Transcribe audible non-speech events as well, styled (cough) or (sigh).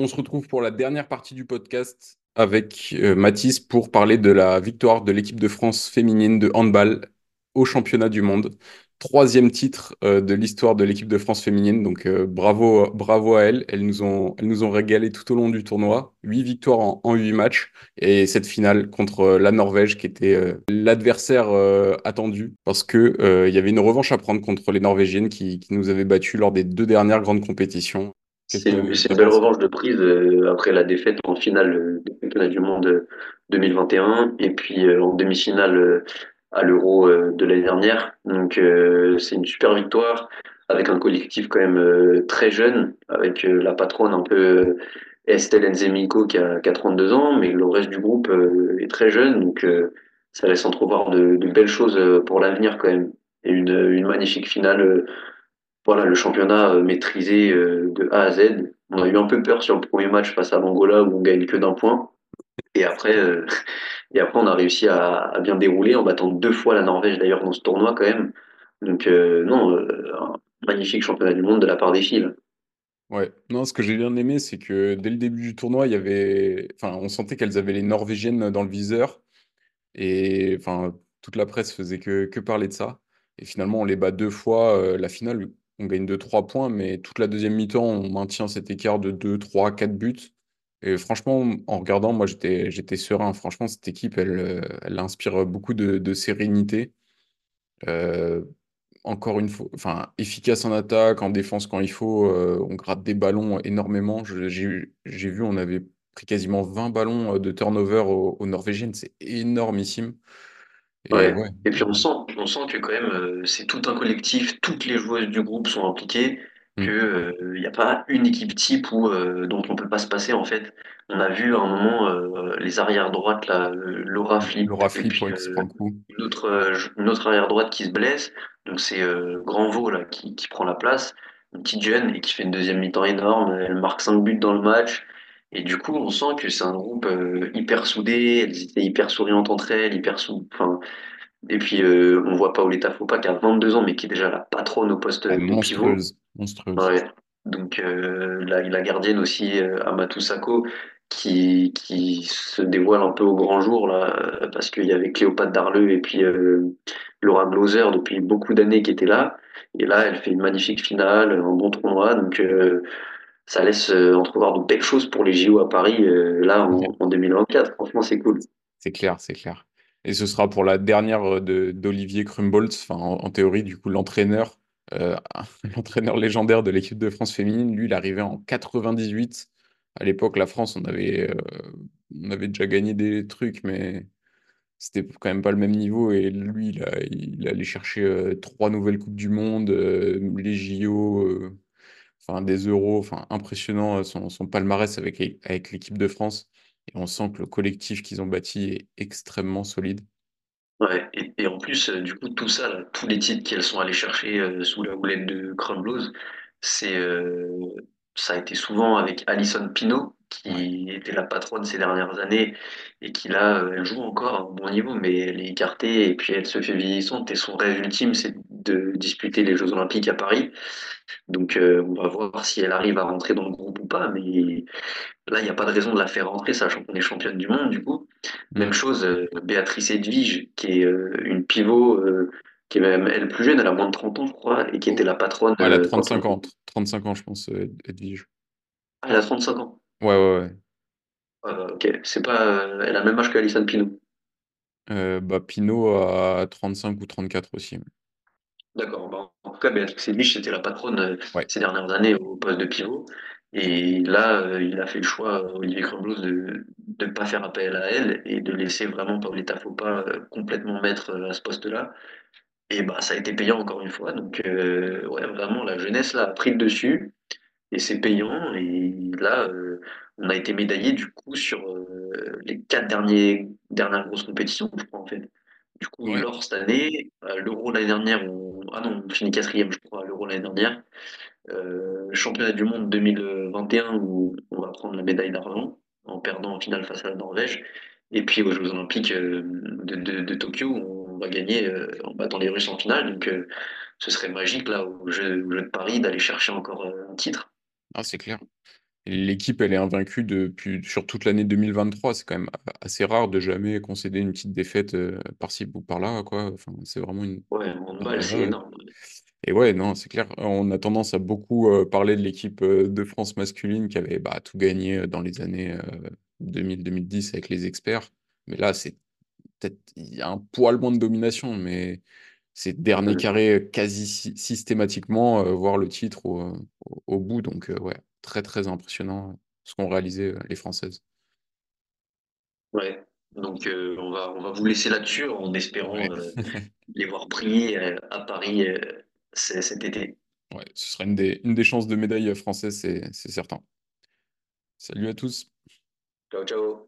On se retrouve pour la dernière partie du podcast avec euh, Mathis pour parler de la victoire de l'équipe de France féminine de handball au championnat du monde. Troisième titre euh, de l'histoire de l'équipe de France féminine, donc euh, bravo, bravo à elles. Elles nous, ont, elles régalé tout au long du tournoi. Huit victoires en, huit matchs et cette finale contre la Norvège qui était l'adversaire attendu parce que il y avait une revanche à prendre contre les Norvégiennes qui, qui nous avaient battus lors des deux dernières grandes compétitions. C'est une, belle revanche de prise euh, après la défaite en finale euh, du championnat du monde 2021 et puis euh, en demi-finale à l'Euro de l'année dernière. Donc c'est une super victoire avec un collectif quand même très jeune, avec la patronne un peu Estelle Nzemiko qui a, qui a 32 ans, mais le reste du groupe est très jeune, donc ça laisse entrevoir de, de belles choses pour l'avenir quand même. Et une, une magnifique finale voilà, le championnat euh, maîtrisé euh, de A à Z. On a eu un peu peur sur le premier match face à l'Angola où on gagne que d'un point. Et après, euh, (laughs) et on a réussi à, bien dérouler en battant deux fois la Norvège d'ailleurs dans ce tournoi quand même. Donc non, un magnifique championnat du monde de la part des filles. Ouais, non, ce que j'ai bien aimé, c'est que dès le début du tournoi, on sentait qu'elles avaient les Norvégiennes dans le viseur, et enfin, toute la presse faisait que, que parler de ça. Et finalement, on les bat deux fois. la finale, on gagne de 3 points, mais toute la deuxième mi-temps, on maintient cet écart de 2, 3, 4 buts. Et franchement, en regardant, moi, j'étais, serein. Franchement, cette équipe, elle, euh, inspire beaucoup de, sérénité. Euh, encore une fois, efficace en attaque, en défense quand il faut. Euh, on gratte des ballons énormément. J'ai, vu, on avait pris quasiment 20 ballons de turnover aux, aux Norvégiennes. C'est énormissime. Et, ouais. et puis on sent, on sent que quand même euh, c'est tout un collectif, toutes les joueuses du groupe sont impliquées, mm. que il euh, n'y a pas une équipe type où, euh, dont on peut pas se passer en fait. On a vu à un moment les arrières droites là, Laura Flip, Laura Flip puis, une autre une autre arrière droite qui se blesse, donc c'est Grandvaux là qui, qui prend la place, une petite jeune et qui fait une deuxième mi-temps énorme. Elle marque 5 buts dans le match. Et du coup, on sent que c'est un groupe euh, hyper soudé, elles étaient hyper souriantes entre elles, hyper sou... enfin, et puis euh, on voit Paoletta Fopa qui a 22 ans, mais qui est déjà la patronne au poste de pivot. Monstrueuse. Ouais. Donc euh, la, la, gardienne aussi, euh, Amatou Sako, qui, qui se dévoile un peu au grand jour là, parce qu'il y avait Cléopâtre Darleux et puis Laura Glauser depuis beaucoup d'années qui étaient là. Et là, elle fait une magnifique finale, un bon tournoi. Donc ça laisse euh, entrevoir de belles choses pour les JO à Paris, euh, là, en, 2024. Franchement, c'est cool. C'est clair, c'est clair. Et ce sera pour la dernière euh, d'Olivier Krumbolz, enfin, en, théorie, du coup, l'entraîneur, (laughs) l'entraîneur légendaire de l'équipe de France féminine. Lui, il arrivait en 98. À l'époque, la France, on avait, on avait déjà gagné des trucs, mais c'était quand même pas le même niveau. Et lui, il, a, il allait chercher trois nouvelles Coupes du Monde, les JO enfin, des euros, enfin, impressionnant euh, son, son palmarès avec, avec l'équipe de France. Et on sent que le collectif qu'ils ont bâti est extrêmement solide. Ouais, et, et en plus, euh, du coup, tout ça, tous les titres qu'elles sont allées chercher euh, sous la houlette de Crown Blues, c'est, ça a été souvent avec Alison Pino, qui était la patronne ces dernières années et qui là, elle joue encore à un bon niveau, mais elle est écartée et puis elle se fait vieillissante et son rêve ultime, c'est de disputer les Jeux Olympiques à Paris. Donc euh, on va voir si elle arrive à rentrer dans le groupe ou pas, mais là, il n'y a pas de raison de la faire rentrer, sachant qu'on est championne du monde, du coup. Même chose, euh, Béatrice Edwige, qui est euh, une pivot, qui est même elle plus jeune, elle a moins de 30 ans, je crois, et qui était la patronne. elle a 35 ans, 35 ans, je pense, Edwige. Ah, elle a 35 ans. Ouais, ouais, ouais. ok, c'est pas. elle a le même âge que Alison Pino. bah, Pino a 35 ou 34 aussi. D'accord. Bah, en tout cas, Béatrix Edwige, c'était la patronne euh, ces dernières années au poste de pivot. Et là, euh, il a fait le choix, euh, Olivier Crumblose, de ne pas faire appel à elle et de laisser vraiment Pauletta Fopa complètement mettre à ce poste-là. Et bah, ça a été payant encore une fois. Donc, ouais, vraiment, la jeunesse là, a pris le dessus et c'est payant. Et là, on a été médaillé du coup sur les quatre derniers, dernières grosses compétitions, je crois, en fait. Du coup, lors cette année, l'Euro l'année dernière, on... ah non, on finit quatrième, je crois, l'Euro l'année dernière. Euh, championnat du monde 2021 où on va prendre la médaille d'argent en perdant en finale face à la Norvège. Et puis aux Jeux Olympiques euh, de, de, Tokyo, on va gagner euh, en battant les Russes en finale. Donc euh, ce serait magique là au jeu, de Paris d'aller chercher encore un titre. Ah, c'est clair. L'équipe, elle est invaincue depuis, sur toute l'année 2023. C'est quand même assez rare de jamais concéder une petite défaite euh, par-ci ou par-là, quoi. Enfin, c'est vraiment une. Ouais, handball, c'est énorme. Et ouais, non, c'est clair. On a tendance à beaucoup euh, parler de l'équipe euh, de France masculine qui avait bah, tout gagné dans les années 2000-2010 avec les experts. Mais là, c'est peut-être il y a un poil moins de domination, mais c'est dernier carré quasi systématiquement, voir le titre au, au bout. Donc, ouais, très très impressionnant ce qu'ont réalisé les Françaises. Ouais, donc on, va, on va vous laisser là-dessus en espérant (laughs) les voir briller à Paris cet été. Ouais, ce sera une des, une des chances de médaille française, c'est certain. Salut à tous. Ciao, ciao.